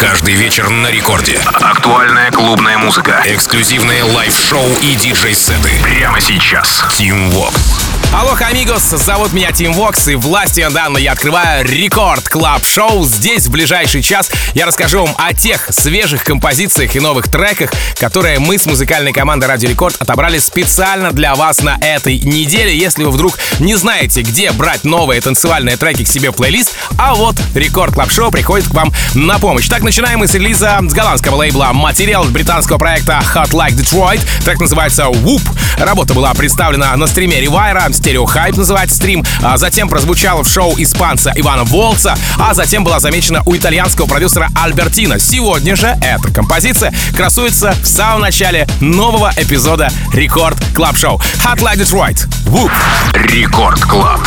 Каждый вечер на рекорде. Актуальная клубная музыка. Эксклюзивные live -шоу и диджей-сеты. Прямо сейчас. Tim Vox. Алло, amigos, зовут меня Тим Вокс, и властью данной я открываю Record Club Show Здесь в ближайший час я расскажу вам о тех свежих композициях и новых треках, которые мы с музыкальной командой Радио Рекорд отобрали специально для вас на этой неделе. Если вы вдруг не знаете, где брать новые танцевальные треки к себе в плейлист, а вот Record Club Show приходит к вам на помощь. Так, начинаем мы с релиза с голландского лейбла «Material» британского проекта Hot Like Detroit. Трек называется «Whoop». Работа была представлена на стриме Ревайра, Stereohype называется стрим, а затем прозвучала в шоу испанца Ивана Волца, а затем была замечена у итальянского продюсера Альбертина. Сегодня же эта композиция красуется в самом начале нового эпизода Record Club Show. Hot Like Detroit. Whoop. Record Club.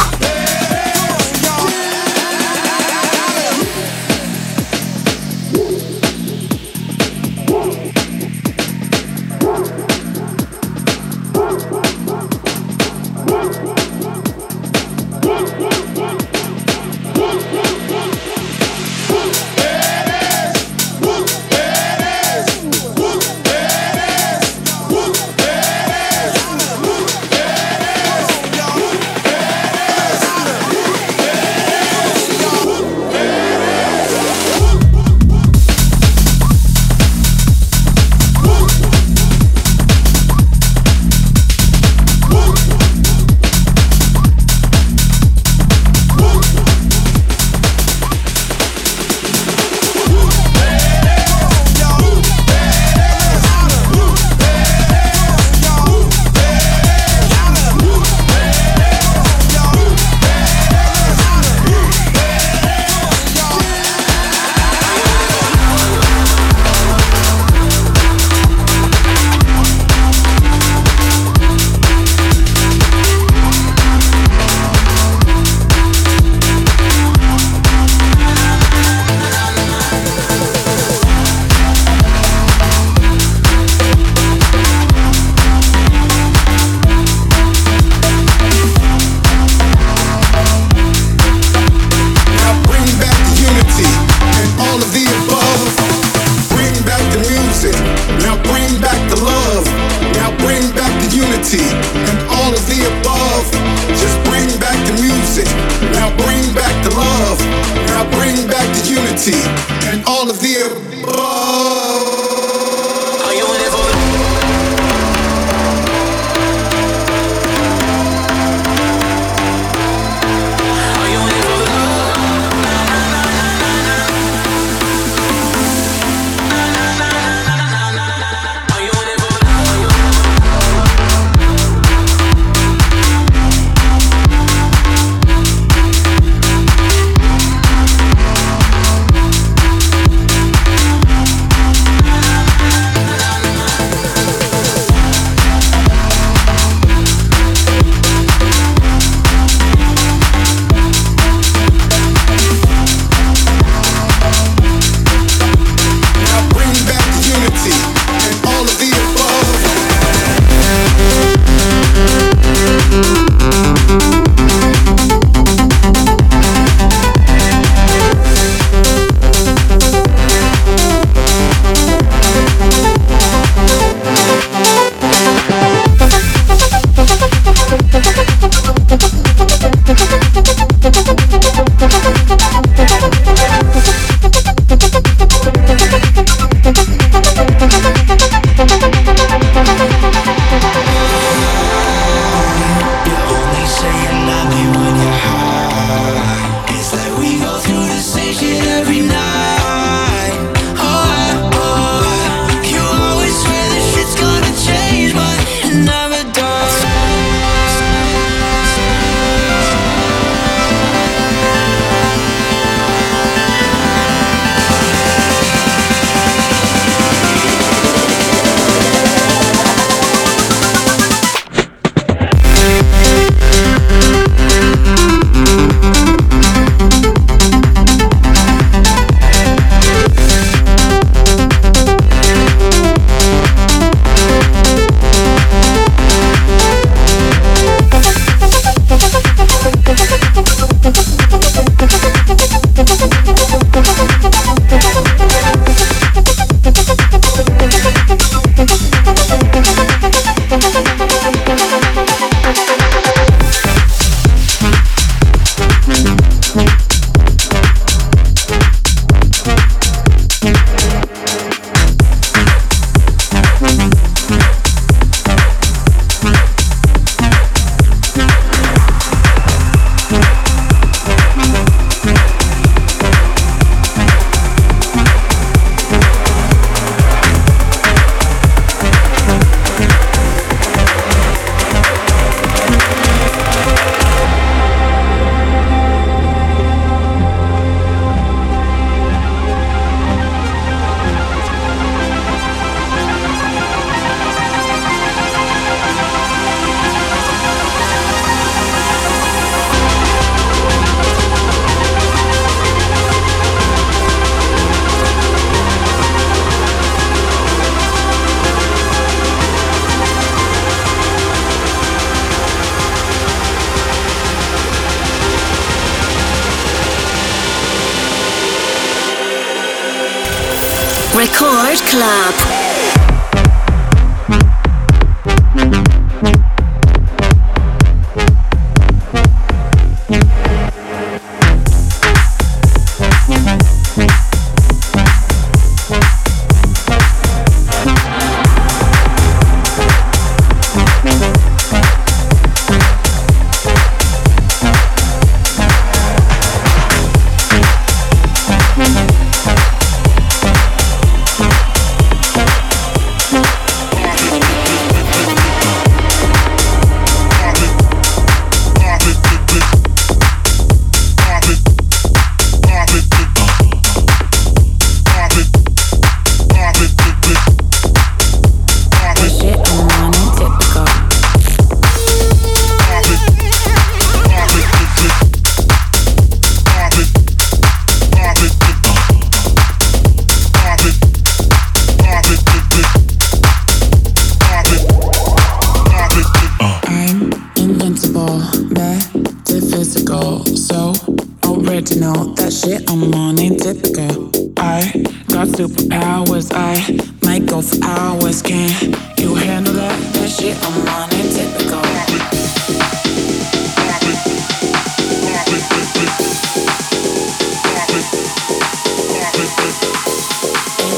high, might go for hours. Can you handle that? That shit I'm on it, typical.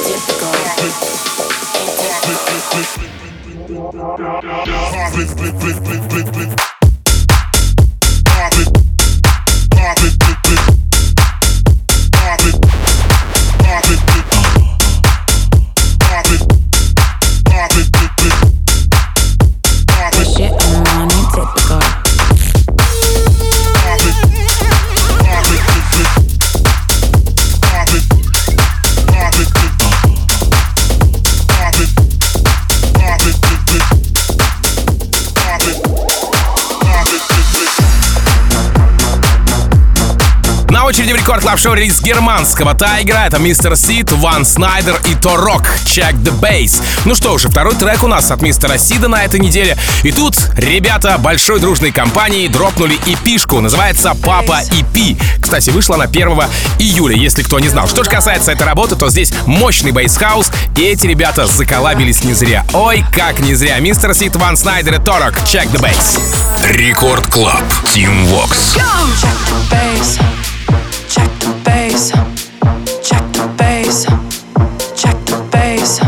Typical. Blip, blip, blip, blip, blip, blip. Шоу релиз германского тайгера. Это Мистер Сид, Ван Снайдер и Торок. Check the Bass. Ну что уже, второй трек у нас от Мистера Сида на этой неделе. И тут ребята большой дружной компании дропнули эпишку. Называется Папа EP. Кстати, вышла на 1 июля, если кто не знал. Что же касается этой работы, то здесь мощный бейсхаус. И эти ребята заколабились не зря. Ой, как не зря. Мистер Сид, Ван Снайдер и Торок. Check the Bass. Рекорд Клаб. Team Vox. check the bass, check the bass,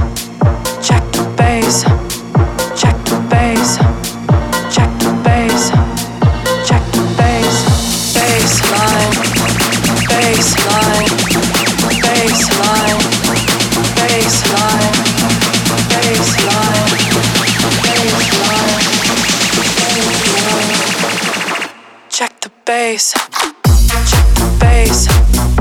check the bass, check the bass, check the bass, check the bass, baseline, baseline, baseline, baseline, baseline, baseline, check the bass. Check the bass.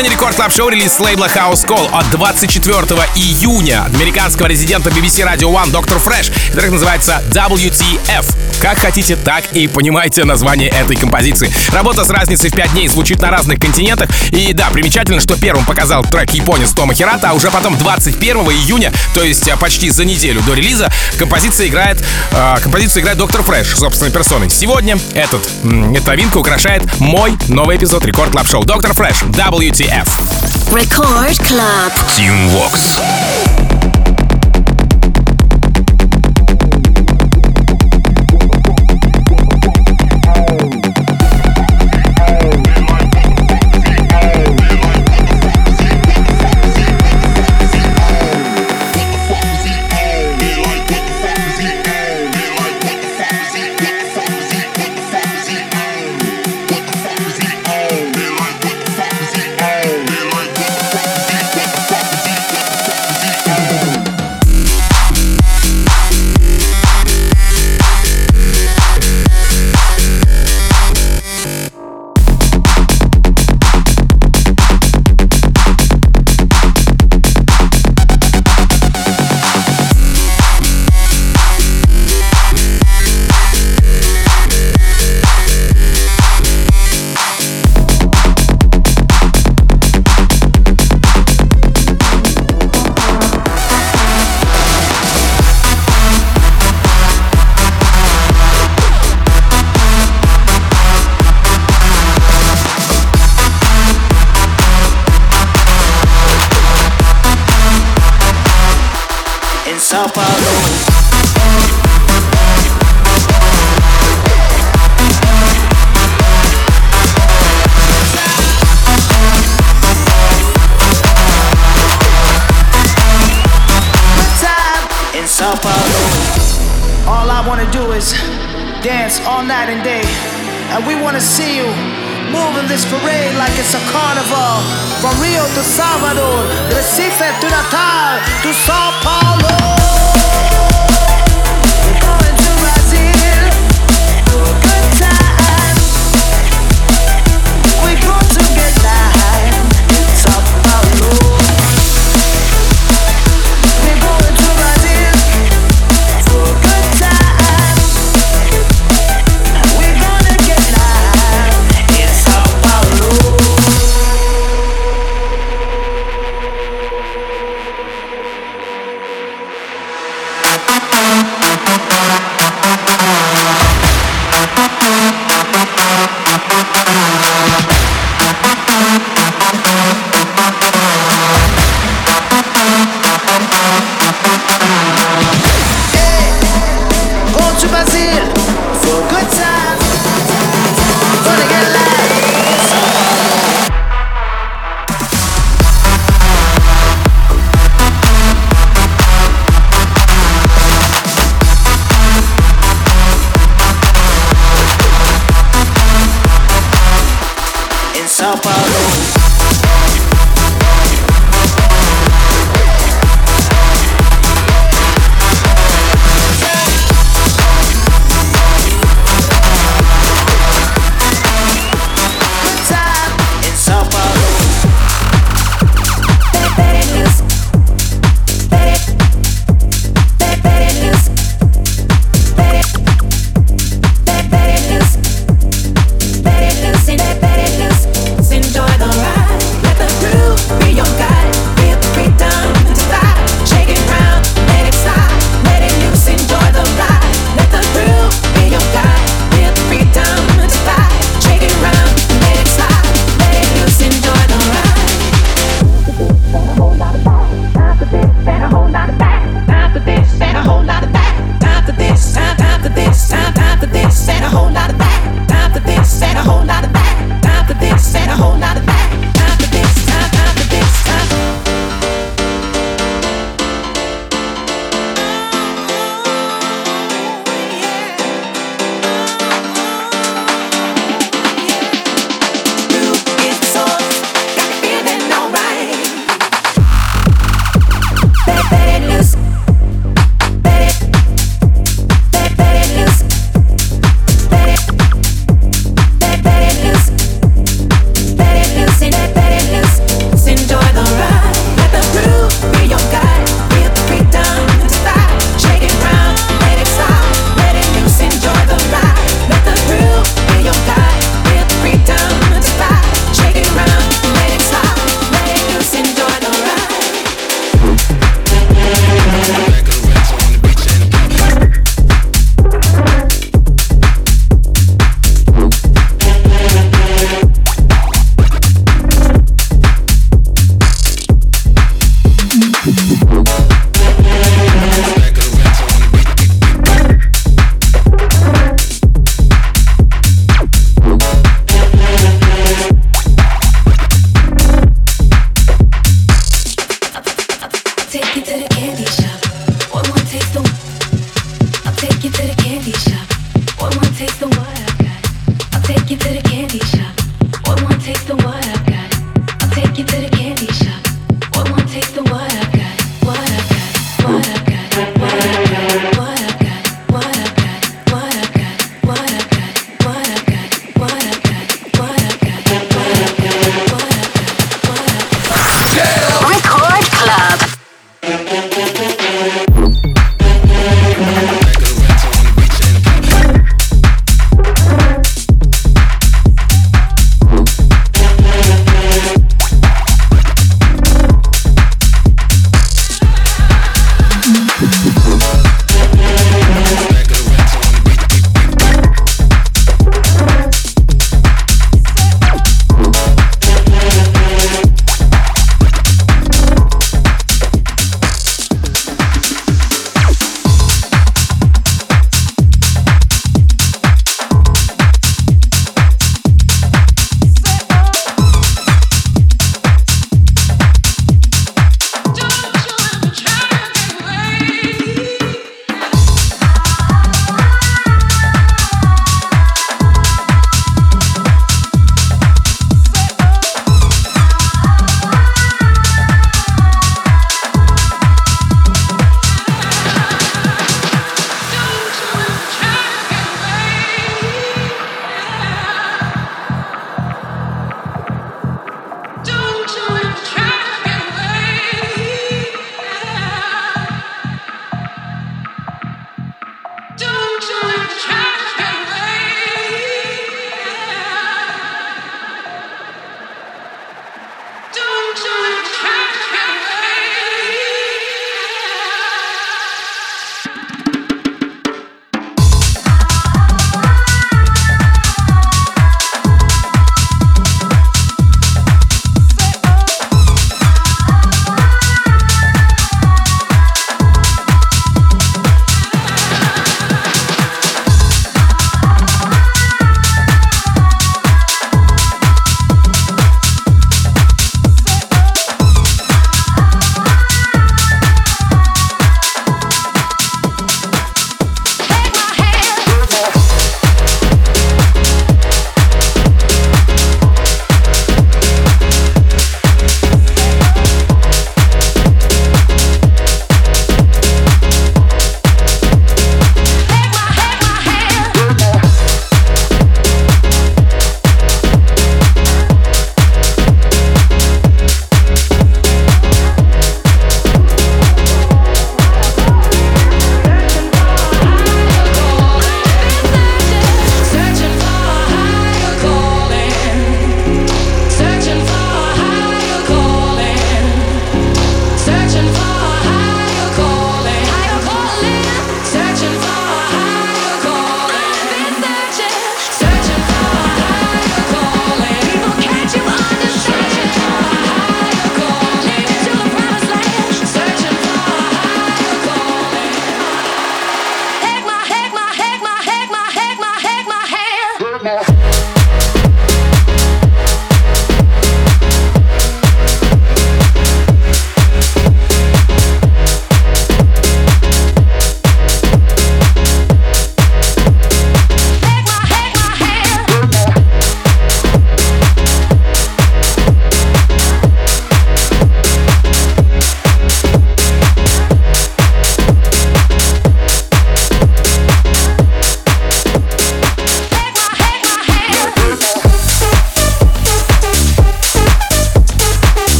продолжение рекорд клаб шоу релиз лейбла House Call от 24 июня американского резидента BBC Radio One Доктор Fresh. Трек называется WTF. Как хотите, так и понимаете название этой композиции. Работа с разницей в 5 дней звучит на разных континентах. И да, примечательно, что первым показал трек японец Тома Хирата, а уже потом 21 июня, то есть а, почти за неделю до релиза, композиция играет, э, композиция играет Доктор Фрэш собственной персоной. Сегодня этот, эта новинка украшает мой новый эпизод Record Club Show. Доктор Fresch, WTF. Record Club. Tune Walks. Sao Paulo. Sao Paulo. All I wanna do is dance all night and day. And we wanna see you Moving this parade like it's a carnival. From Rio to Salvador, Recife to Natal to Sao Paulo.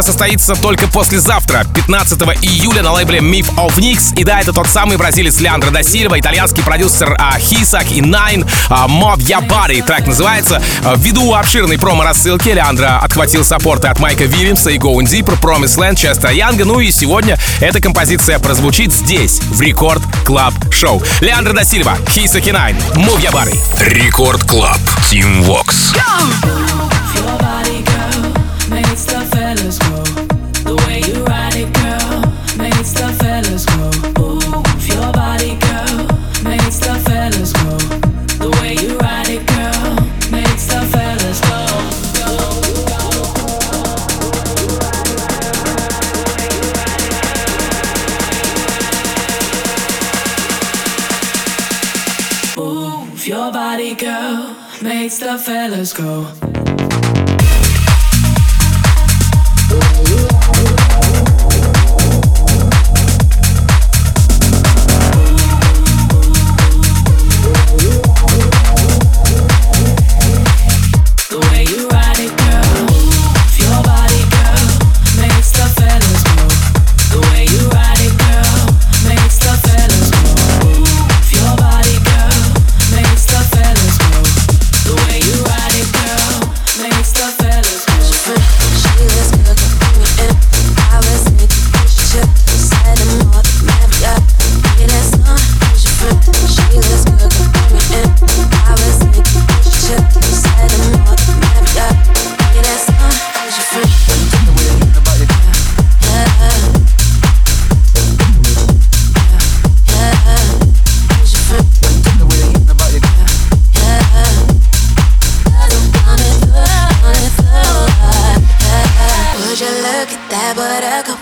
Работы состоится только послезавтра, 15 июля на лейбле Myth of NYX. И да, это тот самый бразилец Леандро Да Силва, итальянский продюсер а, Хисак и Nine, а, Move Ya Body, трек называется. А, ввиду обширной промо-рассылки Леандро отхватил support ы от Майка Вильямса и Going Deeper, Promise Land, Честера Янга. Ну и сегодня эта композиция прозвучит здесь, в Record Club Show. Леандро Да Силва, Хисак и Nine, Move Ya Body. Record Club, Team Vox. Go! Let's go.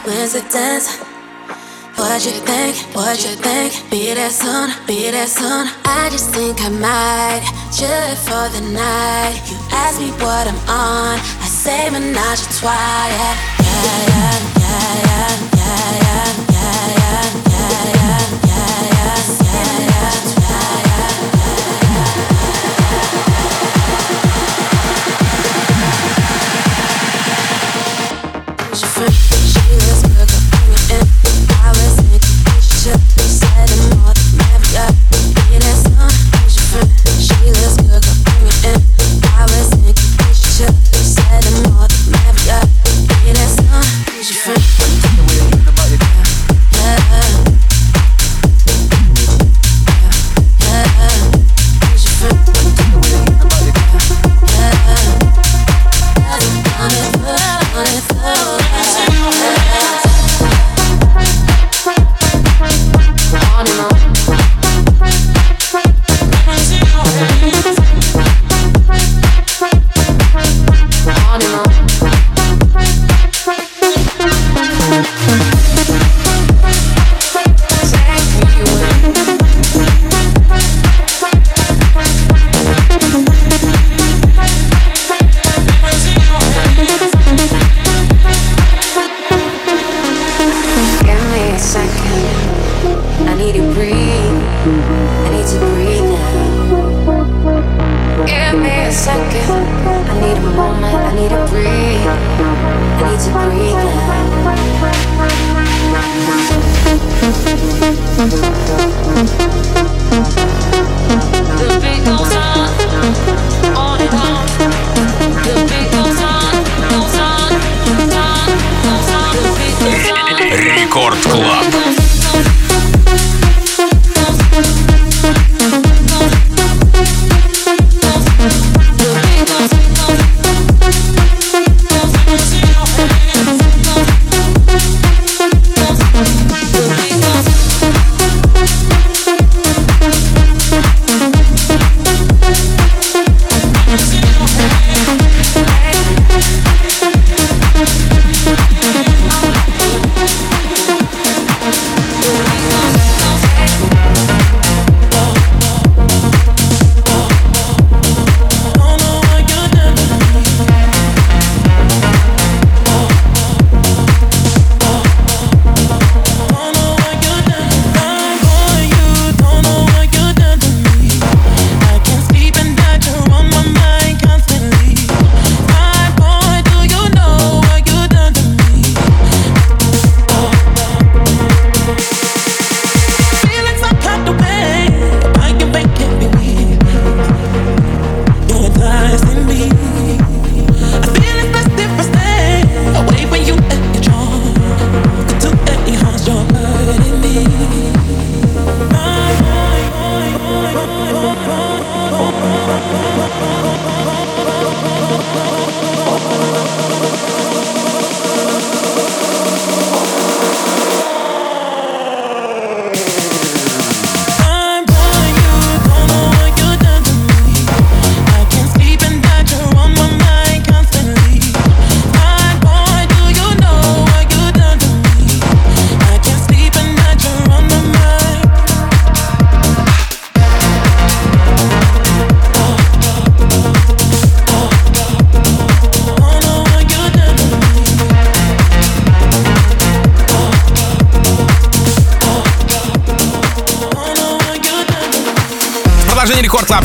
When's the dance? What you think? What you think? Be that soon, be that soon. I just think I might chill for the night. You ask me what I'm on, I say menage a trois. Yeah, yeah, yeah, yeah, yeah. She looks good, but bring it in. I was thinking, she said I'm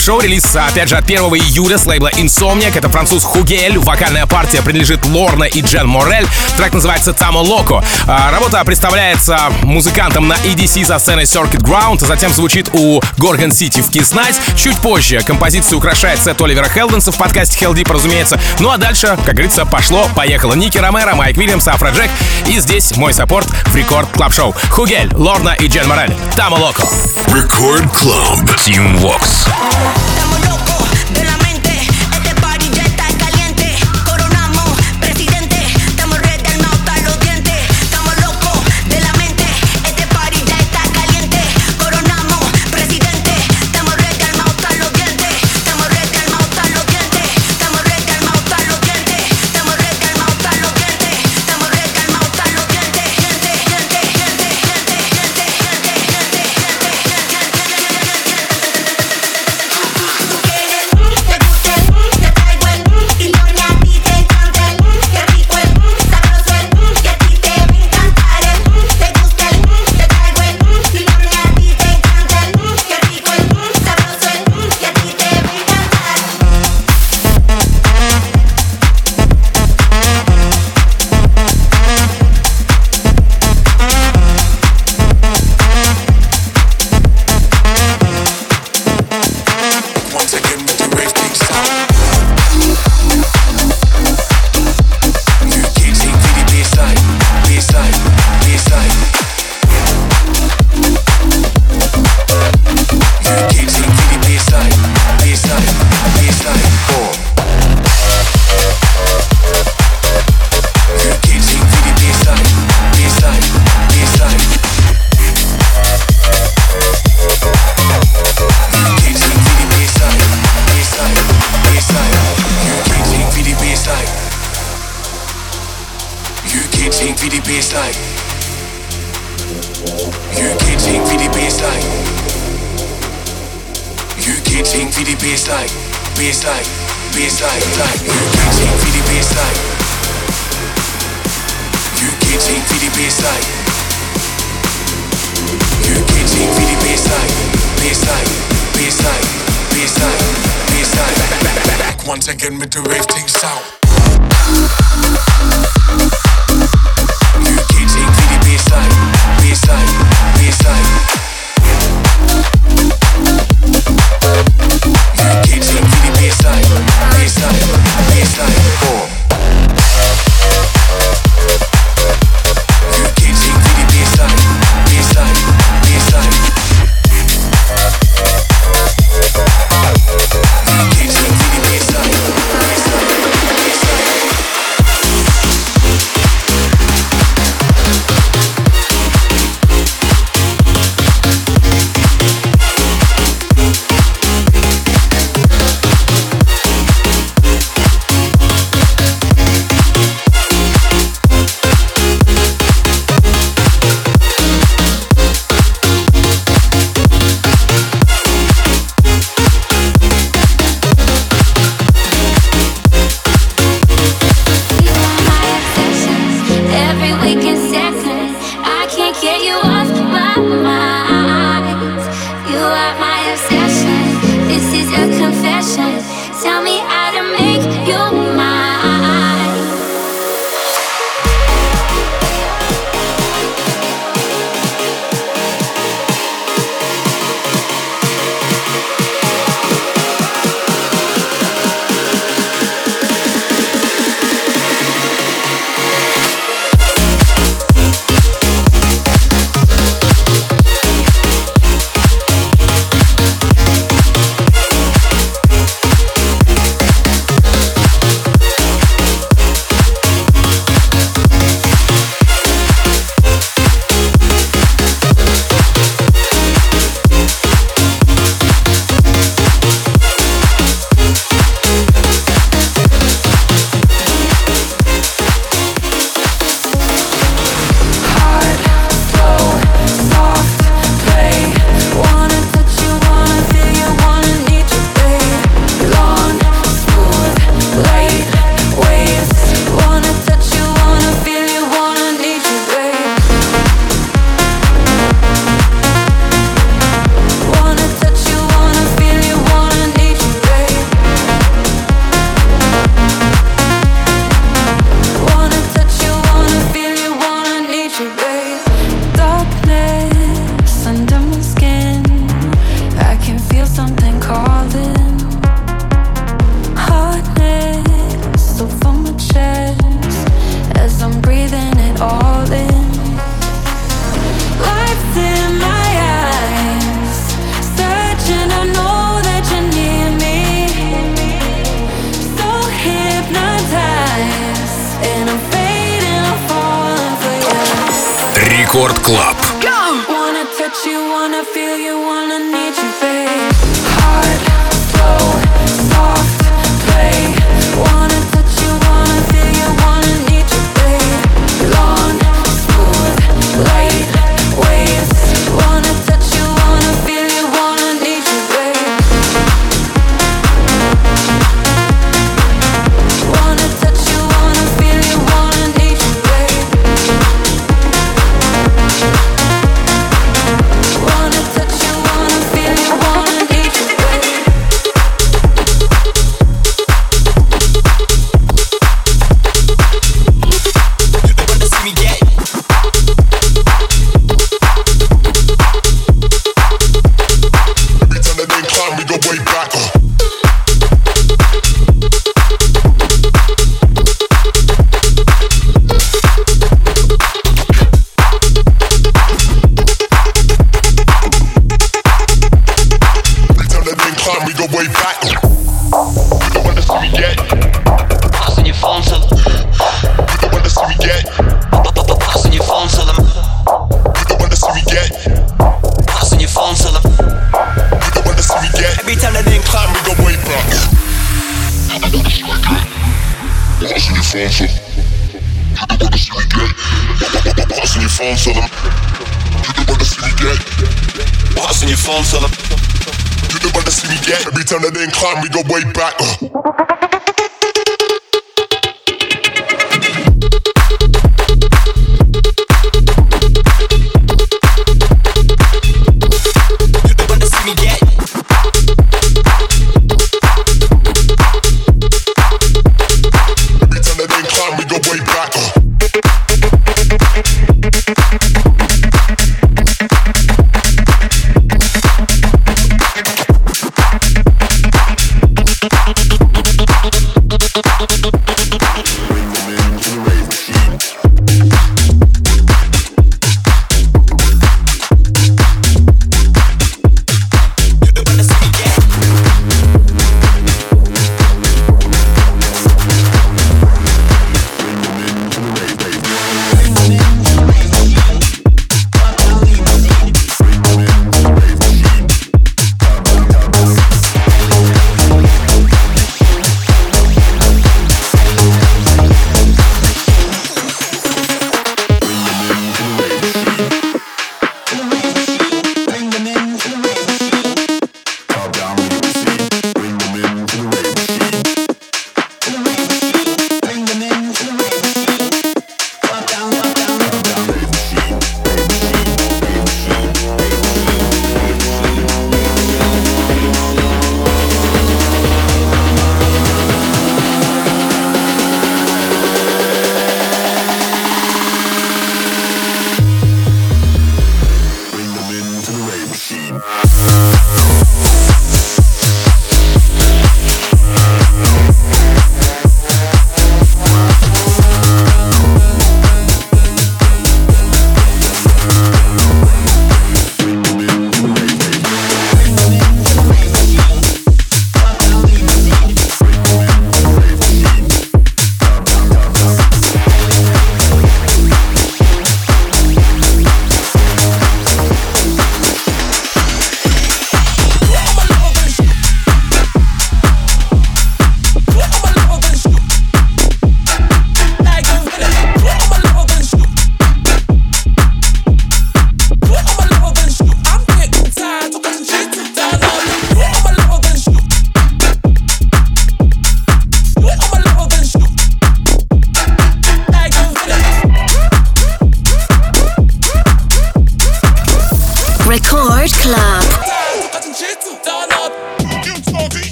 шоу релиз, опять же, от 1 июля с лейбла Insomniac. Это француз Hugel. Вокальная партия принадлежит Lorna и Jenn Morel. Трек называется Tamo Loco. А, работа представляется музыкантом на EDC за сценой Circuit Grounds. Затем звучит у Gorgon City в Kiss Nights. Чуть позже композицию украшает сет Оливера Хелденса в подкасте Heldeep, разумеется. Ну а дальше, как говорится, пошло, поехало. Ники Ромеро, Майк Уильямс, Afrojack. И здесь мой саппорт в Record Club Show. Hugel, Lorna и Jenn Morel. Tamo Loco. Рекорд Клаб. Team Estamos Alfonso. You the baddest you get. Your phone, son. You the get. Your phone, son. You the get. Every time that they climb, we go way back. Uh.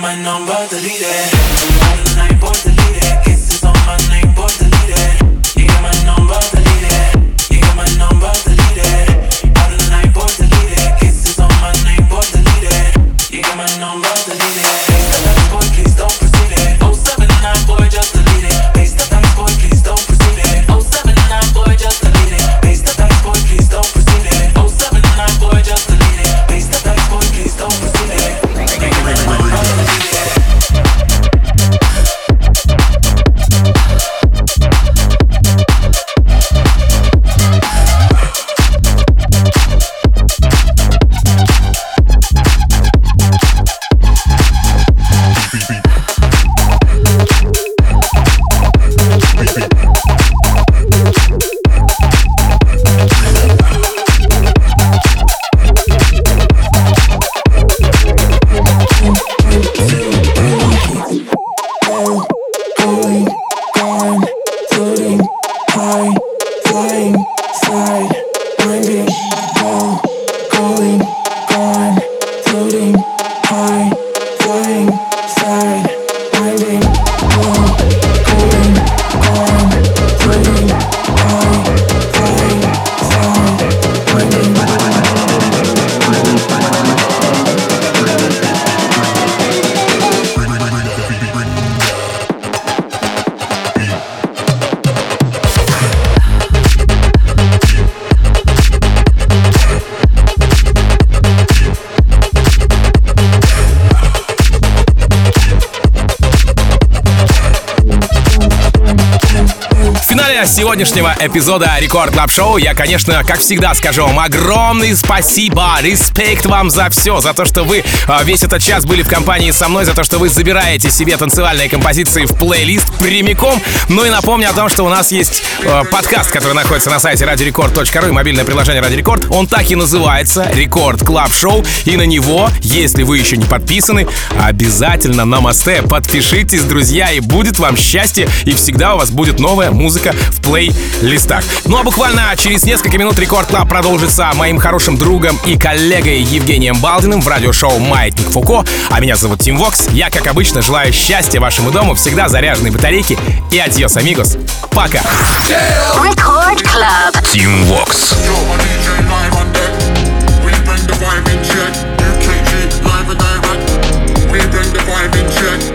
My number, delete it. The night, boy, delete it. Kisses on my name, финале сегодняшнего эпизода Record Club Show я, конечно, как всегда скажу вам огромный спасибо, респект вам за все, за то, что вы э, весь этот час были в компании со мной, за то, что вы забираете себе танцевальные композиции в плейлист прямиком. Ну и напомню о том, что у нас есть э, подкаст, который находится на сайте radiorecord.ru и мобильное приложение Radio Record. Он так и называется Record Club Show. И на него, если вы еще не подписаны, обязательно намасте, подпишитесь, друзья, и будет вам счастье, и всегда у вас будет новая музыка в плейлистах. Ну а буквально через несколько минут Record Club продолжится моим хорошим другом и коллегой Евгением Балдиным в радиошоу «Маятник Фуко». А меня зовут Тим Вокс. Я, как обычно, желаю счастья вашему дому, всегда заряженной батарейки. И адьос, амигос. Пока! We bring the vibe in check.